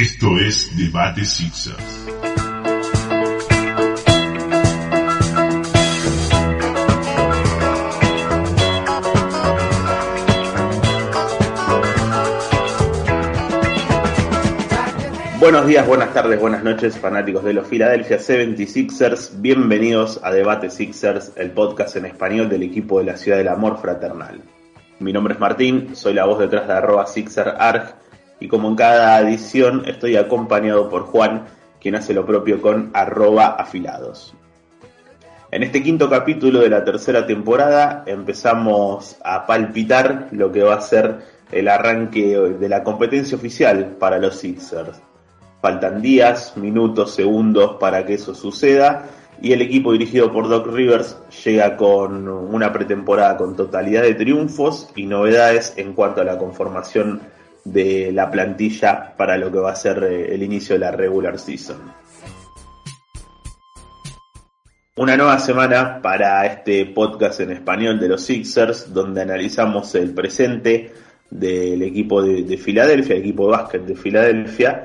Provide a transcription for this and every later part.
Esto es Debate Sixers. Buenos días, buenas tardes, buenas noches, fanáticos de los Philadelphia 76ers. Bienvenidos a Debate Sixers, el podcast en español del equipo de la Ciudad del Amor Fraternal. Mi nombre es Martín, soy la voz detrás de arroba SixerArg y como en cada edición estoy acompañado por Juan, quien hace lo propio con arroba afilados. En este quinto capítulo de la tercera temporada empezamos a palpitar lo que va a ser el arranque de la competencia oficial para los Sixers. Faltan días, minutos, segundos para que eso suceda y el equipo dirigido por Doc Rivers llega con una pretemporada con totalidad de triunfos y novedades en cuanto a la conformación de la plantilla para lo que va a ser eh, el inicio de la regular season. Una nueva semana para este podcast en español de los Sixers, donde analizamos el presente del equipo de, Filadelfia, el equipo de básquet de Filadelfia,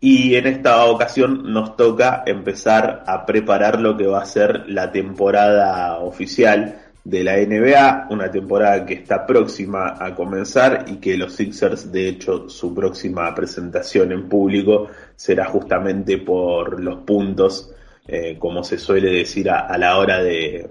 y en esta ocasión nos toca empezar a preparar lo que va a ser la temporada oficial de la NBA, una temporada que está próxima a comenzar y que los Sixers, de hecho, su próxima presentación en público será justamente por los puntos, eh, como se suele decir a, la hora de,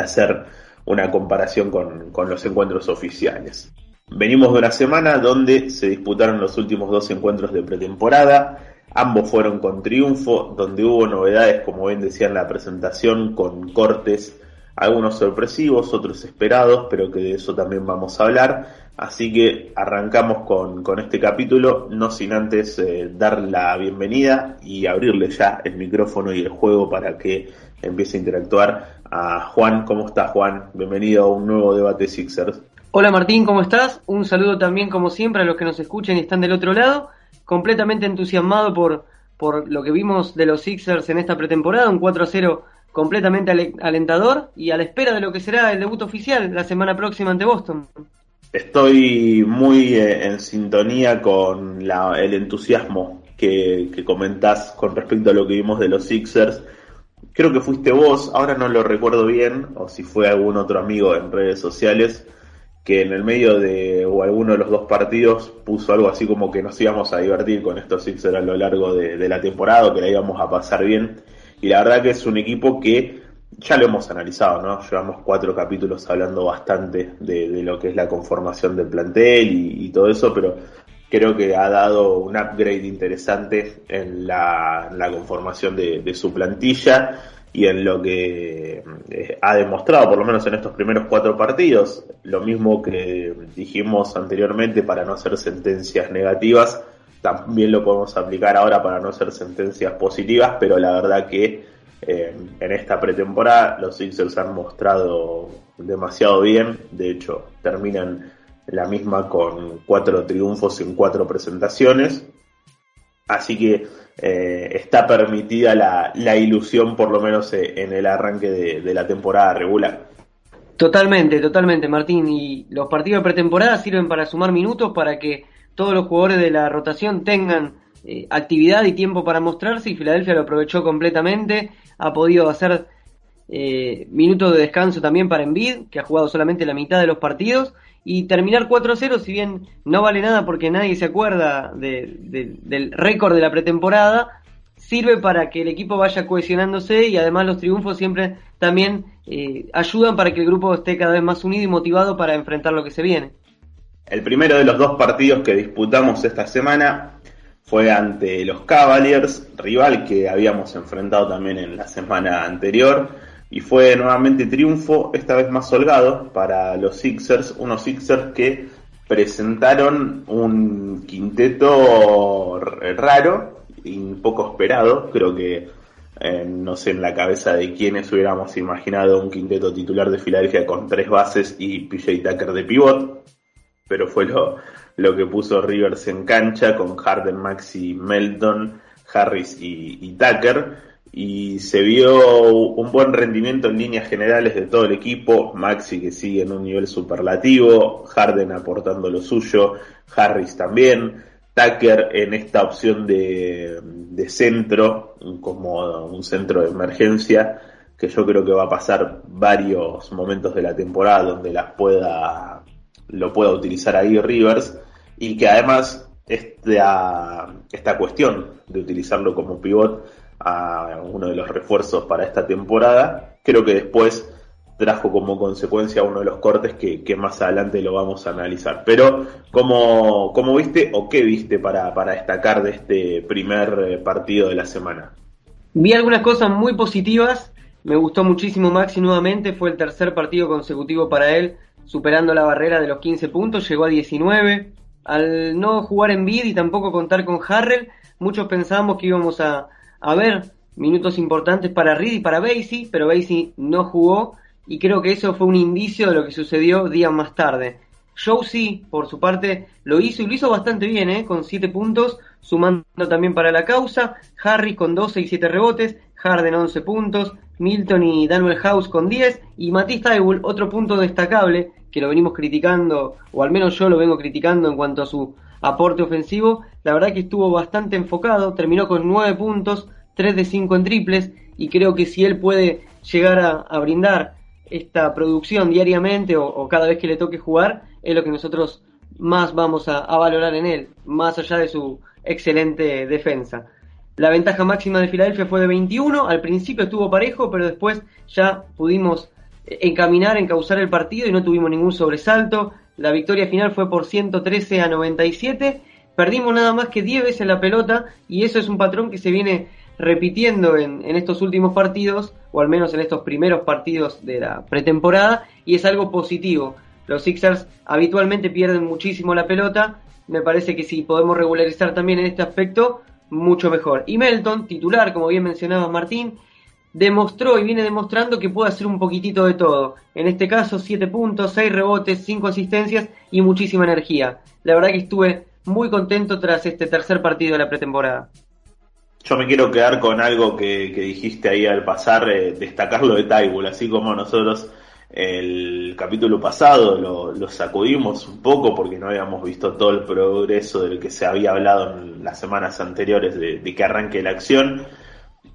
hacer una comparación con, con los encuentros oficiales. Venimos de una semana donde se disputaron los últimos dos encuentros de pretemporada, ambos fueron con triunfo, donde hubo novedades, como bien decía en la presentación, con cortes algunos sorpresivos, otros esperados, pero que de eso también vamos a hablar. Así que arrancamos con, con este capítulo, no sin antes eh, dar la bienvenida y abrirle ya el micrófono y el juego para que empiece a interactuar a Juan. ¿Cómo estás Juan? Bienvenido a un nuevo debate Sixers. Hola Martín, ¿cómo estás? Un saludo también como siempre a los que nos escuchen y están del otro lado. Completamente entusiasmado por, por lo que vimos de los Sixers en esta pretemporada, un 4 0 completamente alentador y a la espera de lo que será el debut oficial la semana próxima ante Boston. Estoy muy eh, en sintonía con el entusiasmo que, que comentás con respecto a lo que vimos de los Sixers. Creo que fuiste vos, ahora no lo recuerdo bien, o si fue algún otro amigo en redes sociales, que en el medio de o alguno de los dos partidos puso algo así como que nos íbamos a divertir con estos Sixers a lo largo de, de la temporada, que la íbamos a pasar bien y la verdad que es un equipo que ya lo hemos analizado, ¿no? Llevamos cuatro capítulos hablando bastante de, lo que es la conformación del plantel y, todo eso, pero creo que ha dado un upgrade interesante en la, conformación de, su plantilla y en lo que eh, ha demostrado, por lo menos en estos primeros cuatro partidos. Lo mismo que dijimos anteriormente para no hacer sentencias negativas, también lo podemos aplicar ahora para no hacer sentencias positivas, pero la verdad que eh, en esta pretemporada los Sixers han mostrado demasiado bien, de hecho terminan la misma con cuatro triunfos en cuatro presentaciones, así que eh, está permitida la, ilusión por lo menos eh, en el arranque de la temporada regular. Totalmente, totalmente Martín, y los partidos de pretemporada sirven para sumar minutos para que todos los jugadores de la rotación tengan eh, actividad y tiempo para mostrarse y Filadelfia lo aprovechó completamente, ha podido hacer eh, minutos de descanso también para Envid, que ha jugado solamente la mitad de los partidos, y terminar 4-0, si bien no vale nada porque nadie se acuerda del récord de la pretemporada, sirve para que el equipo vaya cohesionándose y además los triunfos siempre también eh, ayudan para que el grupo esté cada vez más unido y motivado para enfrentar lo que se viene. El primero de los dos partidos que disputamos esta semana fue ante los Cavaliers, rival que habíamos enfrentado también en la semana anterior, y fue nuevamente triunfo, esta vez más holgado, para los Sixers, unos Sixers que presentaron un quinteto raro y poco esperado. Creo que eh, no sé en la cabeza de quiénes hubiéramos imaginado un quinteto titular de Filadelfia con tres bases y PJ Tucker de pivot, pero fue lo, lo que puso Rivers en cancha con Harden, Maxi, Melton, Harris y Tucker. Y se vio un buen rendimiento en líneas generales de todo el equipo, Maxi que sigue en un nivel superlativo, Harden aportando lo suyo, Harris también, Tucker en esta opción de, de centro, como un centro de emergencia, que yo creo que va a pasar varios momentos de la temporada donde las pueda, lo pueda utilizar ahí Rivers, y que además esta, esta cuestión de utilizarlo como pivot a uno de los refuerzos para esta temporada. Creo que después trajo como consecuencia uno de los cortes que, más adelante lo vamos a analizar. Pero, ¿cómo, cómo viste o qué viste para, para destacar de este primer eh, partido de la semana? Vi algunas cosas muy positivas. Me gustó muchísimo Maxi nuevamente. Fue el tercer partido consecutivo para él, superando la barrera de los 15 puntos. Llegó a 19. Al no jugar en bid y tampoco contar con Harrell, muchos pensábamos que íbamos a, a ver minutos importantes para Reed y para Basie, pero Basie no jugó y creo que eso fue un indicio de lo que sucedió días más tarde. Josie, por su parte, lo hizo y lo hizo bastante bien, ¿eh? con 7 puntos, sumando también para la causa. Harry con 12 y 7 rebotes, Harden 11 puntos, Milton y Daniel House con 10 y Matisse Taibull, otro punto destacable que lo venimos criticando, o al menos yo lo vengo criticando en cuanto a su aporte ofensivo, la verdad que estuvo bastante enfocado, terminó con 9 puntos, 3 de 5 en triples, y creo que si él puede llegar a, brindar esta producción diariamente o, cada vez que le toque jugar, es lo que nosotros más vamos a, valorar en él, más allá de su excelente defensa. La ventaja máxima de Filadelfia fue de 21, al principio estuvo parejo, pero después ya pudimos encaminar, encauzar el partido y no tuvimos ningún sobresalto. La victoria final fue por 113 a 97. Perdimos nada más que 10 veces la pelota y eso es un patrón que se viene repitiendo en, estos últimos partidos, o al menos en estos primeros partidos de la pretemporada, y es algo positivo. Los Sixers habitualmente pierden muchísimo la pelota, me parece que si podemos regularizar también en este aspecto, mucho mejor. Y Melton, titular, como bien mencionaba Martín, demostró y viene demostrando que puede hacer un poquitito de todo. En este caso, 7 puntos, 6 rebotes, 5 asistencias y muchísima energía. La verdad que estuve muy contento tras este tercer partido de la pretemporada. Yo me quiero quedar con algo que, dijiste ahí al pasar, eh, destacar lo de Taibul, así como nosotros el capítulo pasado lo, sacudimos un poco porque no habíamos visto todo el progreso del que se había hablado en las semanas anteriores de, que arranque la acción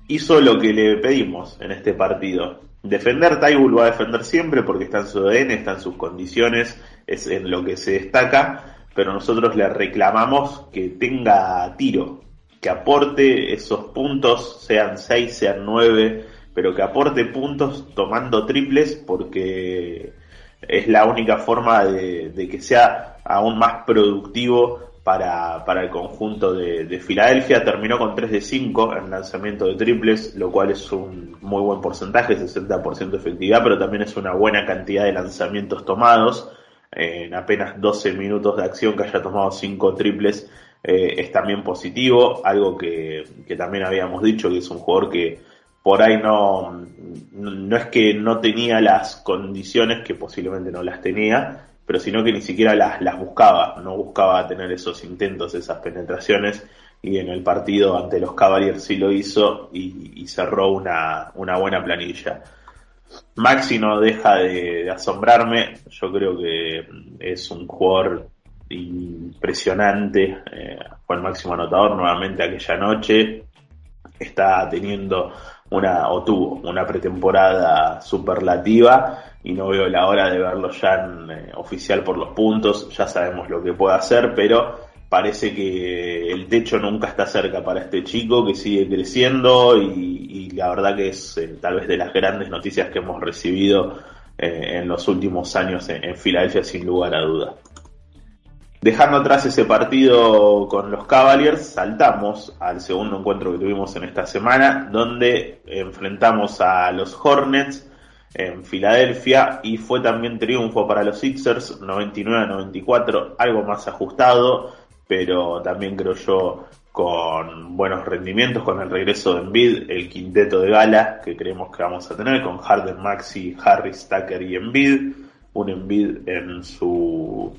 hizo lo que le pedimos en este partido. Defender, Taibul va a defender siempre porque está en su ADN, está en sus condiciones, es en lo que se destaca, pero nosotros le reclamamos que tenga tiro, que aporte esos puntos, sean 6, sean 9, pero que aporte puntos tomando triples porque es la única forma de, que sea aún más productivo para, para el conjunto de, Filadelfia. Terminó con 3 de 5 en lanzamiento de triples, lo cual es un muy buen porcentaje, 60% de efectividad, pero también es una buena cantidad de lanzamientos tomados. en apenas 12 minutos de acción que haya tomado 5 triples eh, es también positivo, algo que, que también habíamos dicho que es un jugador que por ahí no, no es que no tenía las condiciones que posiblemente no las tenía, pero sino que ni siquiera las, las buscaba, no buscaba tener esos intentos, esas penetraciones, y en el partido ante los Cavaliers sí lo hizo y, cerró una, una, buena planilla. Maxi no deja de, asombrarme, yo creo que es un jugador impresionante, eh, fue el máximo anotador nuevamente aquella noche, está teniendo una, o tuvo una pretemporada superlativa y no veo la hora de verlo ya en, eh, oficial por los puntos, ya sabemos lo que puede hacer, pero parece que el techo nunca está cerca para este chico que sigue creciendo y, la verdad que es eh, tal vez de las grandes noticias que hemos recibido eh, en los últimos años en, Filadelfia sin lugar a duda. Dejando atrás ese partido con los Cavaliers, saltamos al segundo encuentro que tuvimos en esta semana, donde enfrentamos a los Hornets en Filadelfia y fue también triunfo para los Sixers 99-94, algo más ajustado, pero también creo yo con buenos rendimientos, con el regreso de Embiid, el quinteto de gala que creemos que vamos a tener, con Harden, Maxi, Harris, Tucker y Embiid, un Embiid en su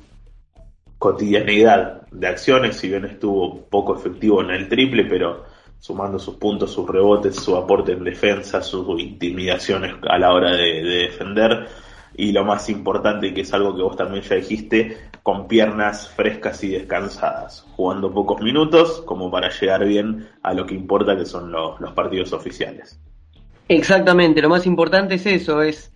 cotidianidad de acciones, si bien estuvo poco efectivo en el triple, pero sumando sus puntos, sus rebotes, su aporte en defensa, sus intimidaciones a la hora de, defender y lo más importante, que es algo que vos también ya dijiste, con piernas frescas y descansadas, jugando pocos minutos como para llegar bien a lo que importa que son los, los partidos oficiales. Exactamente, lo más importante es eso, es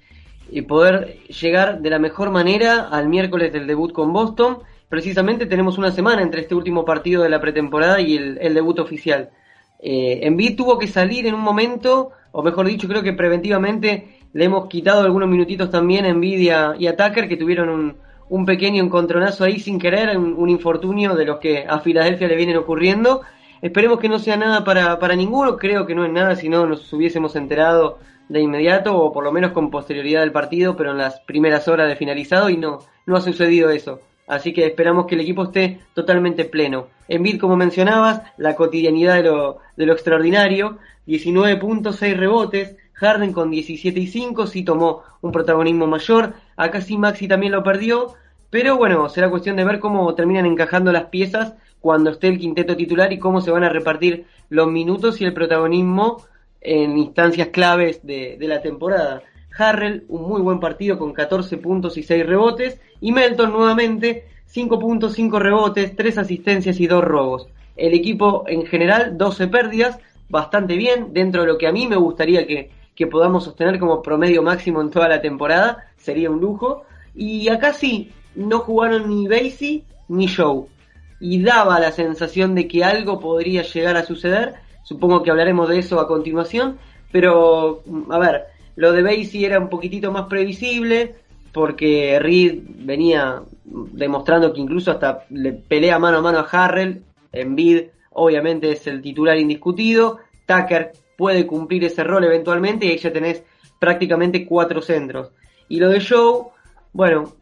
eh, poder llegar de la mejor manera al miércoles del debut con Boston. Precisamente tenemos una semana entre este último partido de la pretemporada y el, debut oficial. Eh, Envid tuvo que salir en un momento, o mejor dicho, creo que preventivamente le hemos quitado algunos minutitos también a Envidia y a Tucker, que tuvieron un, un pequeño encontronazo ahí sin querer, un, infortunio de los que a Filadelfia le vienen ocurriendo. Esperemos que no sea nada para, para ninguno, creo que no es nada si no nos hubiésemos enterado de inmediato o por lo menos con posterioridad del partido, pero en las primeras horas de finalizado y no, no ha sucedido eso. Así que esperamos que el equipo esté totalmente pleno. En Bid, como mencionabas, la cotidianidad de lo, de lo extraordinario, 19.6 rebotes, Harden con 17 y 5 sí tomó un protagonismo mayor, acá sí Maxi también lo perdió, pero bueno, será cuestión de ver cómo terminan encajando las piezas cuando esté el quinteto titular y cómo se van a repartir los minutos y el protagonismo en instancias claves de la temporada. Harrell, un muy buen partido con 14 puntos y 6 rebotes. Y Melton nuevamente, 5 puntos, 5 rebotes, 3 asistencias y 2 robos. El equipo en general, 12 pérdidas, bastante bien, dentro de lo que a mí me gustaría que, que podamos sostener como promedio máximo en toda la temporada, sería un lujo. Y acá sí, no jugaron ni Basie ni Show. Y daba la sensación de que algo podría llegar a suceder. Supongo que hablaremos de eso a continuación. Pero, a ver, lo de Basie era un poquitito más previsible porque Reed venía demostrando que incluso hasta le pelea mano a mano a Harrell. Embiid obviamente es el titular indiscutido. Tucker puede cumplir ese rol eventualmente y ahí ya tenés prácticamente cuatro centros. Y lo de Joe, bueno,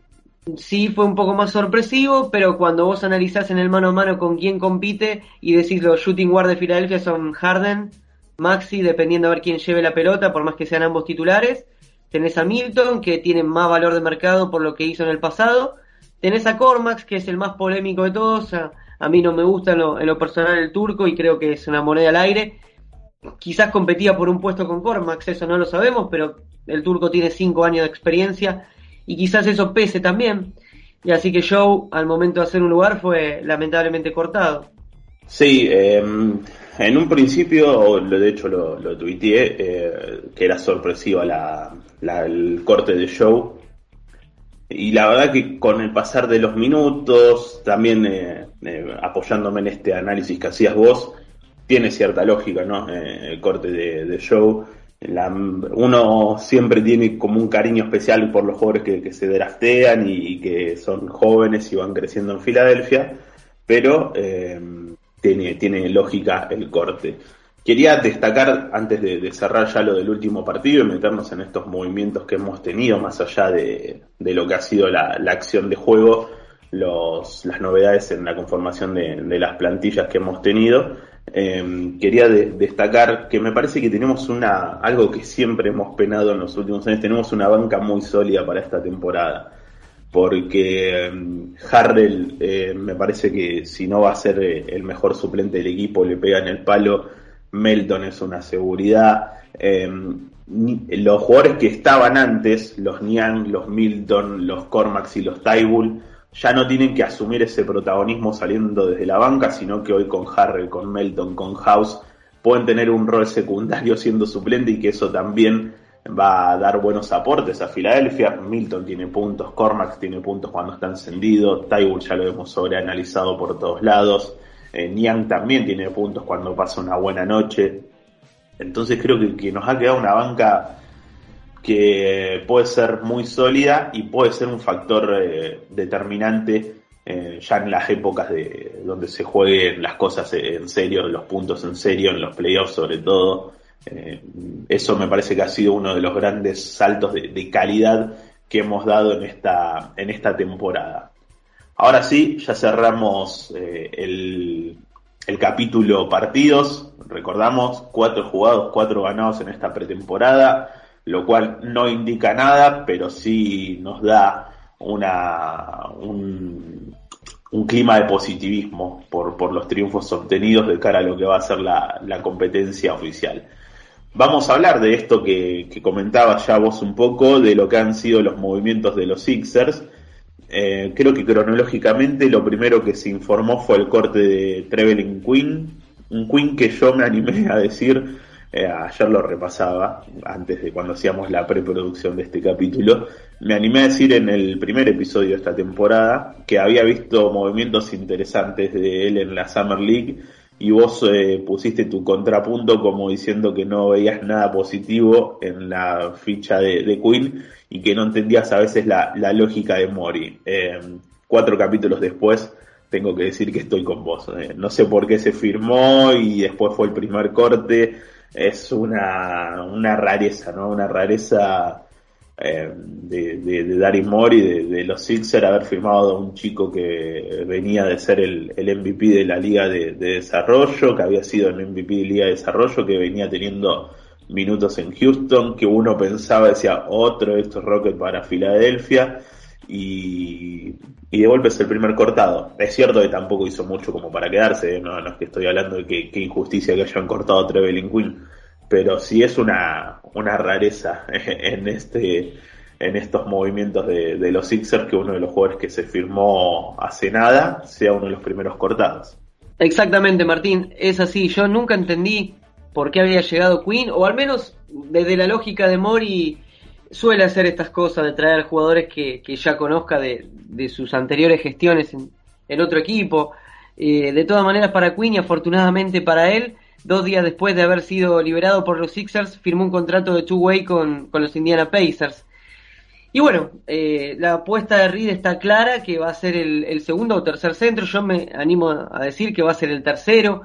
sí fue un poco más sorpresivo, pero cuando vos analizás en el mano a mano con quién compite y decís los shooting guard de Filadelfia son Harden, Maxi, dependiendo a ver quién lleve la pelota, por más que sean ambos titulares. Tenés a Milton, que tiene más valor de mercado por lo que hizo en el pasado. Tenés a Cormax, que es el más polémico de todos. A, mí no me gusta en lo, personal el turco y creo que es una moneda al aire. Quizás competía por un puesto con Cormax, eso no lo sabemos, pero el turco tiene cinco años de experiencia y quizás eso pese también. Y así que Joe, al momento de hacer un lugar, fue lamentablemente cortado. Sí, eh, en un principio, de hecho lo, lo tuiteé, eh, que era sorpresiva la, el corte de show. Y la verdad que con el pasar de los minutos, también eh, eh, apoyándome en este análisis que hacías vos, tiene cierta lógica, ¿no? el corte de, show. uno siempre tiene como un cariño especial por los jugadores que, se draftean y, que son jóvenes y van creciendo en Filadelfia, pero tiene, tiene lógica el corte. Quería destacar, antes de, cerrar ya lo del último partido y meternos en estos movimientos que hemos tenido, más allá de, lo que ha sido la, acción de juego, los, las novedades en la conformación de, las plantillas que hemos tenido. Em, quería destacar que me parece que tenemos una, algo que siempre hemos penado en los últimos años, tenemos una banca muy sólida para esta temporada porque em, Harrell eh, me parece que si no va a ser eh, el mejor suplente del equipo, le pega en el palo. Melton es una seguridad. Em, los jugadores que estaban antes, los Niang, los Milton, los Cormax y los Tybull, ya no tienen que asumir ese protagonismo saliendo desde la banca, sino que hoy con Harrell, con Melton, con House, pueden tener un rol secundario siendo suplente y que eso también va a dar buenos aportes a Filadelfia. Milton tiene puntos, Cormax tiene puntos cuando está encendido, Tybull ya lo hemos sobreanalizado por todos lados, eh, Niang también tiene puntos cuando pasa una buena noche. Entonces creo que, nos ha quedado una banca que puede ser muy sólida y puede ser un factor eh, determinante eh, ya en las épocas de donde se jueguen las cosas en serio, los puntos en serio, en los playoffs sobre todo Eh, eso me parece que ha sido uno de los grandes saltos de, calidad que hemos dado en esta, en esta temporada. Ahora sí, ya cerramos eh, el, el capítulo partidos. Recordamos, cuatro jugados, cuatro ganados en esta pretemporada, lo cual no indica nada, pero sí nos da una, un, un clima de positivismo por, por, los triunfos obtenidos de cara a lo que va a ser la, la competencia oficial. Vamos a hablar de esto que, que comentabas ya vos un poco, de lo que han sido los movimientos de los Sixers. Eh, creo que cronológicamente lo primero que se informó fue el corte de Trevelin Queen, un Queen que yo me animé a decir, eh, ayer lo repasaba, antes de cuando hacíamos la preproducción de este capítulo, me animé a decir en el primer episodio de esta temporada que había visto movimientos interesantes de él en la Summer League y vos eh, pusiste tu contrapunto como diciendo que no veías nada positivo en la ficha de, Queen y que no entendías a veces la, la lógica de Mori. Eh, cuatro capítulos después tengo que decir que estoy con vos. Eh, no sé por qué se firmó y después fue el primer corte. Es una, una rareza, ¿no? Una rareza eh, de, de, de Mori, de, los Sixers, haber firmado a un chico que venía de ser el, el MVP de la Liga de, de, Desarrollo, que había sido el MVP de Liga de Desarrollo, que venía teniendo minutos en Houston, que uno pensaba, decía, otro de estos Rockets para Filadelfia, y, y de golpe el primer cortado. Es cierto que tampoco hizo mucho como para quedarse, no, no es que estoy hablando de que, injusticia que hayan cortado a Quinn, pero sí es una, una rareza en este en estos movimientos de, de, los Sixers que uno de los jugadores que se firmó hace nada sea uno de los primeros cortados. Exactamente, Martín, es así. Yo nunca entendí por qué había llegado Queen, o al menos desde la lógica de Mori suele hacer estas cosas de traer jugadores que, que ya conozca de, de, sus anteriores gestiones en, en otro equipo. Eh, de todas maneras, para Queen y afortunadamente para él, dos días después de haber sido liberado por los Sixers, firmó un contrato de two-way con, con, los Indiana Pacers. Y bueno, eh, la apuesta de Reed está clara que va a ser el, segundo o tercer centro. Yo me animo a decir que va a ser el tercero.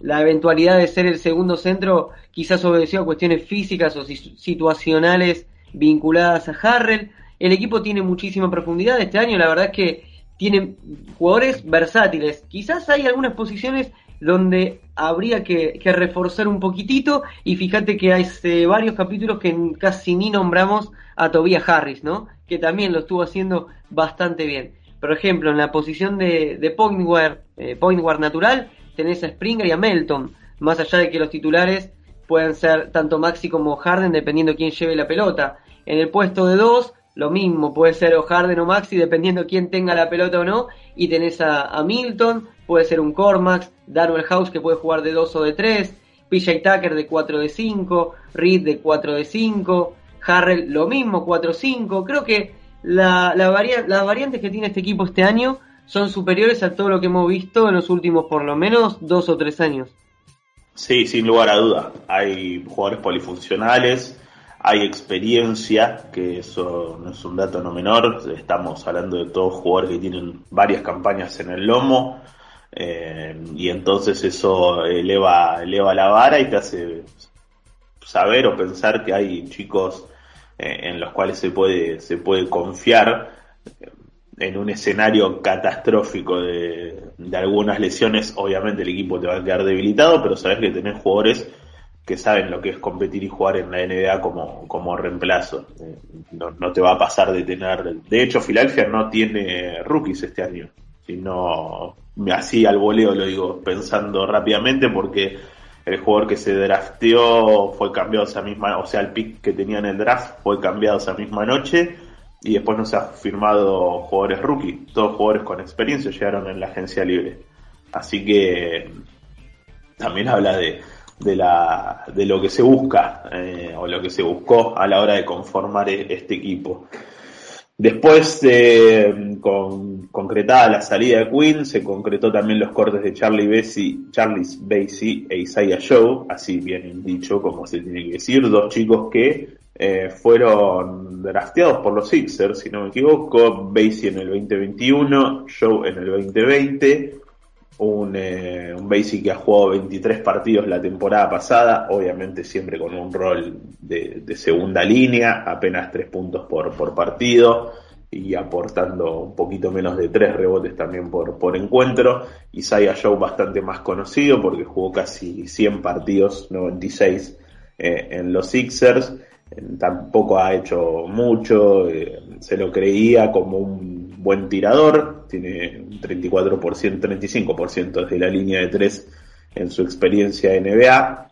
La eventualidad de ser el segundo centro quizás obedeció a cuestiones físicas o situacionales vinculadas a Harrell. El equipo tiene muchísima profundidad este año. La verdad es que tiene jugadores versátiles. Quizás hay algunas posiciones donde habría que, reforzar un poquitito y fíjate que hay este, varios capítulos que casi ni nombramos a Tobias Harris, ¿no? Que también lo estuvo haciendo bastante bien. Por ejemplo, en la posición de, point, guard, eh, point guard natural tenés a Springer y a Melton, más allá de que los titulares puedan ser tanto Maxi como Harden dependiendo quién lleve la pelota. En el puesto de dos, lo mismo, puede ser o Harden o Maxi dependiendo quién tenga la pelota o no, y tenés a, Milton, puede ser un Cormax, Darwell House que puede jugar de 2 o de 3, PJ Tucker de 4 de 5, Reed de 4 de 5, Harrell lo mismo, 4-5. Creo que la, las variantes que tiene este equipo este año son superiores a todo lo que hemos visto en los últimos por lo menos dos o tres años. Sí, sin lugar a duda. Hay jugadores polifuncionales, hay experiencia, que eso no es un dato no menor. Estamos hablando de todos jugadores que tienen varias campañas en el lomo. Eh, y entonces eso eleva, eleva la vara y te hace saber o pensar que hay chicos eh, en los cuales se puede, se puede confiar en un escenario catastrófico de, de, algunas lesiones, obviamente el equipo te va a quedar debilitado, pero sabes que tenés jugadores que saben lo que es competir y jugar en la NBA como, como reemplazo. Eh, no, te va a pasar de tener. De hecho, Filadelfia no tiene rookies este año. Sino, así al voleo lo digo pensando rápidamente porque el jugador que se drafteó fue cambiado esa misma, o sea, el pick que tenía en el draft fue cambiado esa misma noche y después no se ha firmado jugadores rookie, todos jugadores con experiencia llegaron en la agencia libre. Así que también habla de, de, la, de lo que se busca eh, o lo que se buscó a la hora de conformar este equipo. Después de con, concretada la salida de Quinn, se concretó también los cortes de Charlie Bassey, Charles Bassey e Isaiah Joe, así bien dicho como se tiene que decir, dos chicos que eh, fueron drafteados por los Sixers, si no me equivoco, Bassey en el 2021, Joe en el 2020. Un, eh, un Basic que ha jugado 23 partidos la temporada pasada, obviamente siempre con un rol de, de segunda línea, apenas 3 puntos por, por partido y aportando un poquito menos de 3 rebotes también por, por encuentro. Isaiah Joe bastante más conocido porque jugó casi 100 partidos, 96 eh, en los Sixers. Tampoco ha hecho mucho, eh, se lo creía como un buen tirador, tiene un 34%, 35% desde la línea de 3 en su experiencia en NBA.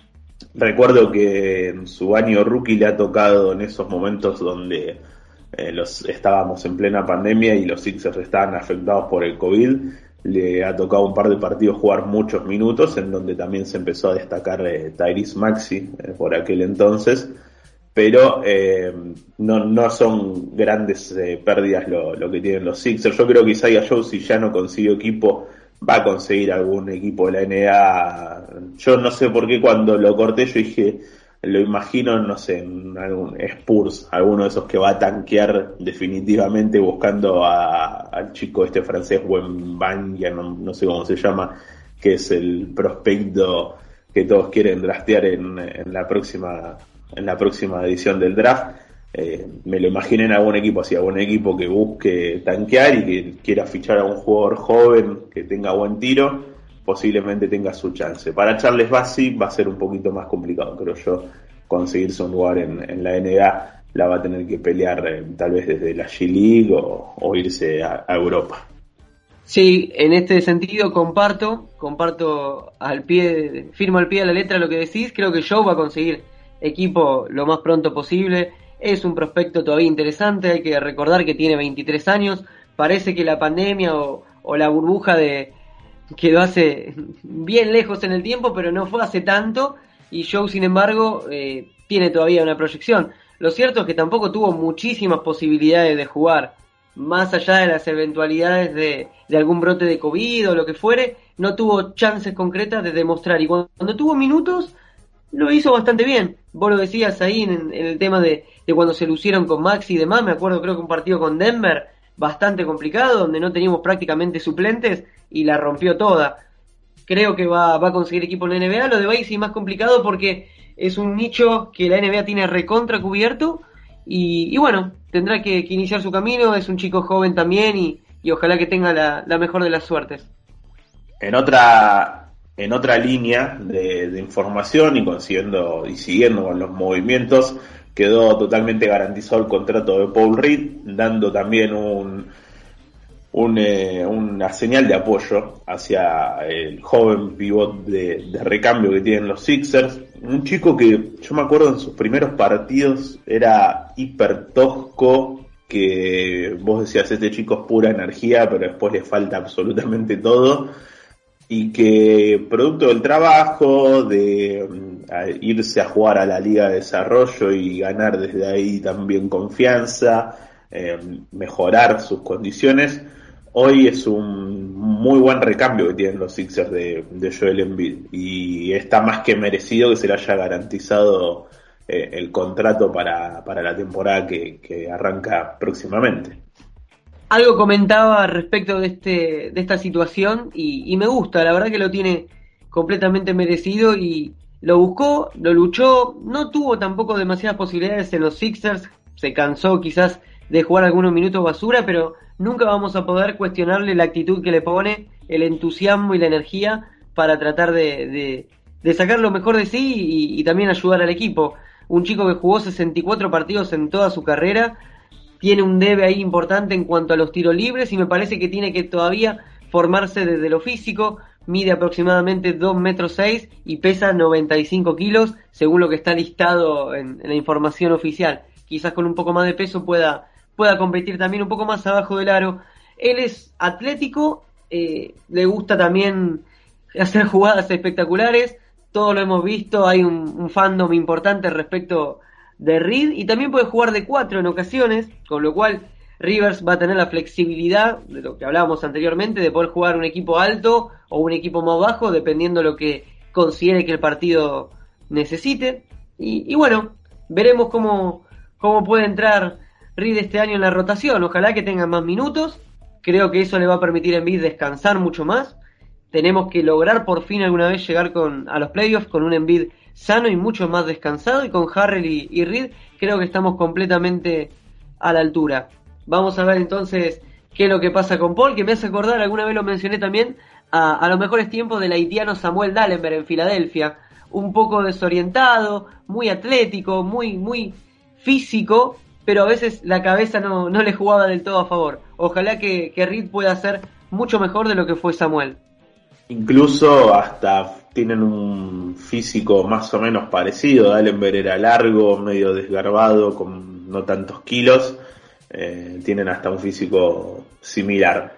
Recuerdo que en su año rookie le ha tocado en esos momentos donde eh, los, estábamos en plena pandemia y los Sixers estaban afectados por el COVID, le ha tocado un par de partidos jugar muchos minutos, en donde también se empezó a destacar eh, Tyrese Maxi eh, por aquel entonces, pero eh, no, no son grandes eh, pérdidas lo, lo, que tienen los Sixers. Yo creo que Isaiah Joe, si ya no consiguió equipo, va a conseguir algún equipo de la NBA. Yo no sé por qué cuando lo corté yo dije, lo imagino, no sé, en algún Spurs, alguno de esos que va a tanquear definitivamente buscando a, al chico este francés Wemban, ya no, no, sé cómo se llama, que es el prospecto que todos quieren draftear en, en la próxima en la próxima edición del draft. Eh, me lo imagino en algún equipo así, algún equipo que busque tanquear y que quiera fichar a un jugador joven que tenga buen tiro, posiblemente tenga su chance. Para Charles Bassi va a ser un poquito más complicado, creo yo, conseguirse un lugar en, la NBA. La va a tener que pelear eh, tal vez desde la G-League o, o, irse a, a Europa. Sí, en este sentido comparto, comparto al pie, firmo al pie de la letra lo que decís, creo que Joe va a conseguir equipo lo más pronto posible. Es un prospecto todavía interesante, hay que recordar que tiene 23 años. Parece que la pandemia o, o la burbuja de quedó hace bien lejos en el tiempo, pero no fue hace tanto. Y Joe, sin embargo, eh, tiene todavía una proyección. Lo cierto es que tampoco tuvo muchísimas posibilidades de jugar. Más allá de las eventualidades de, algún brote de COVID o lo que fuere, no tuvo chances concretas de demostrar. Y cuando tuvo minutos, lo hizo bastante bien. Vos lo decías ahí en, el tema de, de, cuando se lucieron con Maxi y demás. Me acuerdo, creo que un partido con Denver bastante complicado, donde no teníamos prácticamente suplentes y la rompió toda. Creo que va, va a conseguir equipo en la NBA. Lo de Basie más complicado porque es un nicho que la NBA tiene recontra cubierto. Y, y bueno, tendrá que, que, iniciar su camino. Es un chico joven también y, y ojalá que tenga la, la mejor de las suertes. En otra en otra línea de, información y consiguiendo y siguiendo con los movimientos, quedó totalmente garantizado el contrato de Paul Reed, dando también un, eh, una señal de apoyo hacia el joven pivot de, recambio que tienen los Sixers. Un chico que yo me acuerdo en sus primeros partidos era hiper tosco, que vos decías, este chico es pura energía, pero después le falta absolutamente todo y que producto del trabajo, de mm, irse a jugar a la Liga de Desarrollo y ganar desde ahí también confianza, eh, mejorar sus condiciones, hoy es un muy buen recambio que tienen los Sixers de, de Joel Embiid. Y está más que merecido que se le haya garantizado eh, el contrato para, para la temporada que, que arranca próximamente algo comentaba respecto de este de esta situación y, y, me gusta, la verdad que lo tiene completamente merecido y lo buscó, lo luchó, no tuvo tampoco demasiadas posibilidades en los Sixers, se cansó quizás de jugar algunos minutos basura, pero nunca vamos a poder cuestionarle la actitud que le pone, el entusiasmo y la energía para tratar de, sacar lo mejor de sí y, y también ayudar al equipo. Un chico que jugó 64 partidos en toda su carrera, tiene un debe ahí importante en cuanto a los tiros libres y me parece que tiene que todavía formarse desde lo físico. Mide aproximadamente 2 metros 6 y pesa 95 kilos según lo que está listado en, la información oficial. Quizás con un poco más de peso pueda, pueda competir también un poco más abajo del aro. Él es atlético, eh, le gusta también hacer jugadas espectaculares. Todo lo hemos visto, hay un, un fandom importante respecto de Reed y también puede jugar de 4 en ocasiones, con lo cual Rivers va a tener la flexibilidad de lo que hablábamos anteriormente de poder jugar un equipo alto o un equipo más bajo dependiendo lo que considere que el partido necesite. Y, bueno veremos cómo, cómo puede entrar Reed este año en la rotación. Ojalá que tenga más minutos. Creo que eso le va a permitir a descansar mucho más. Tenemos que lograr por fin alguna vez llegar con, a los playoffs con un Embiid sano y mucho más descansado y con Harrell y, Reed creo que estamos completamente a la altura. Vamos a ver entonces qué es lo que pasa con Paul, que me hace acordar, alguna vez lo mencioné también, a, los mejores tiempos del haitiano Samuel Dallenberg en Filadelfia, un poco desorientado, muy atlético, muy, muy físico, pero a veces la cabeza no, no le jugaba del todo a favor. Ojalá que, que Reed pueda ser mucho mejor de lo que fue Samuel. Incluso hasta tienen un físico más o menos parecido. Dallenberg era largo, medio desgarbado, con no tantos kilos. Eh, tienen hasta un físico similar.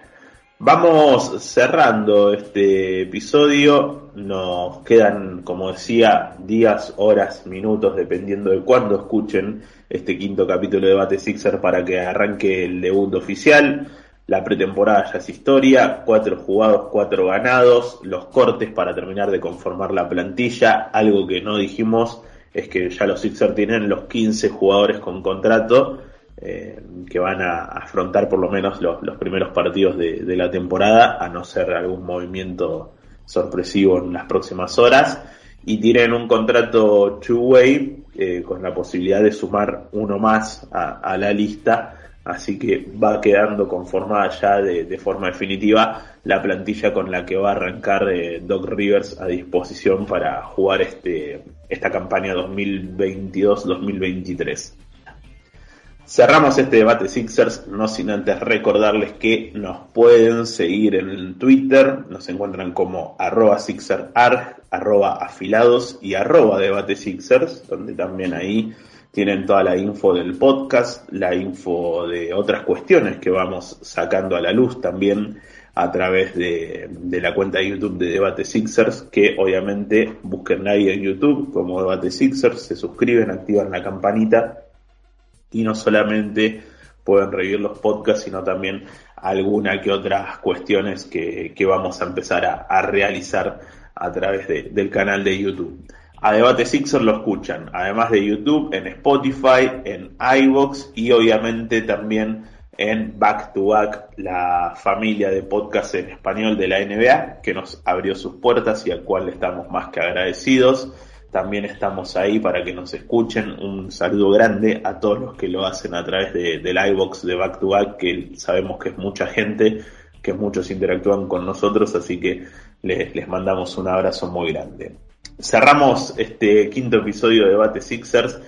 Vamos cerrando este episodio. Nos quedan, como decía, días, horas, minutos, dependiendo de cuándo escuchen este quinto capítulo de Debate Sixer para que arranque el debut oficial. La pretemporada ya es historia, cuatro jugados, cuatro ganados, los cortes para terminar de conformar la plantilla, algo que no dijimos es que ya los Sixers tienen los 15 jugadores con contrato eh, que van a afrontar por lo menos los, los primeros partidos de, la temporada, a no ser algún movimiento sorpresivo en las próximas horas. Y tienen un contrato two-way eh, con la posibilidad de sumar uno más a, la lista. Así que va quedando conformada ya de, forma definitiva la plantilla con la que va a arrancar eh, Doc Rivers a disposición para jugar este, esta campaña 2022-2023. Cerramos este debate Sixers, no sin antes recordarles que nos pueden seguir en Twitter, nos encuentran como arroba SixerArg, arroba afilados y arroba debate Sixers, donde también ahí tienen toda la info del podcast, la info de otras cuestiones que vamos sacando a la luz también a través de, la cuenta de YouTube de Debate Sixers, que obviamente busquen ahí en YouTube como Debate Sixers, se suscriben, activan la campanita y no solamente pueden revivir los podcasts, sino también alguna que otras cuestiones que, que vamos a empezar a, a realizar a través de, del canal de YouTube. A Debate Sixer lo escuchan, además de YouTube, en Spotify, en iVoox y obviamente también en Back to Back, la familia de podcasts en español de la NBA, que nos abrió sus puertas y al cual estamos más que agradecidos. También estamos ahí para que nos escuchen. Un saludo grande a todos los que lo hacen a través de, del iBox de Back to Back, que sabemos que es mucha gente, que muchos interactúan con nosotros, así que les, les mandamos un abrazo muy grande. Cerramos este quinto episodio de Debate Sixers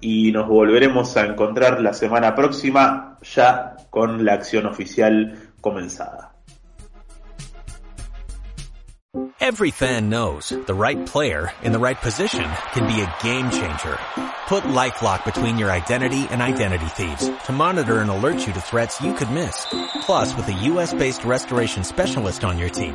y nos volveremos a encontrar la semana próxima ya con la acción oficial comenzada. Every fan knows the right player in the right position can be a game changer. Put LifeLock between your identity and identity thieves to monitor and alert you to threats you could miss. Plus, with a US-based restoration specialist on your team,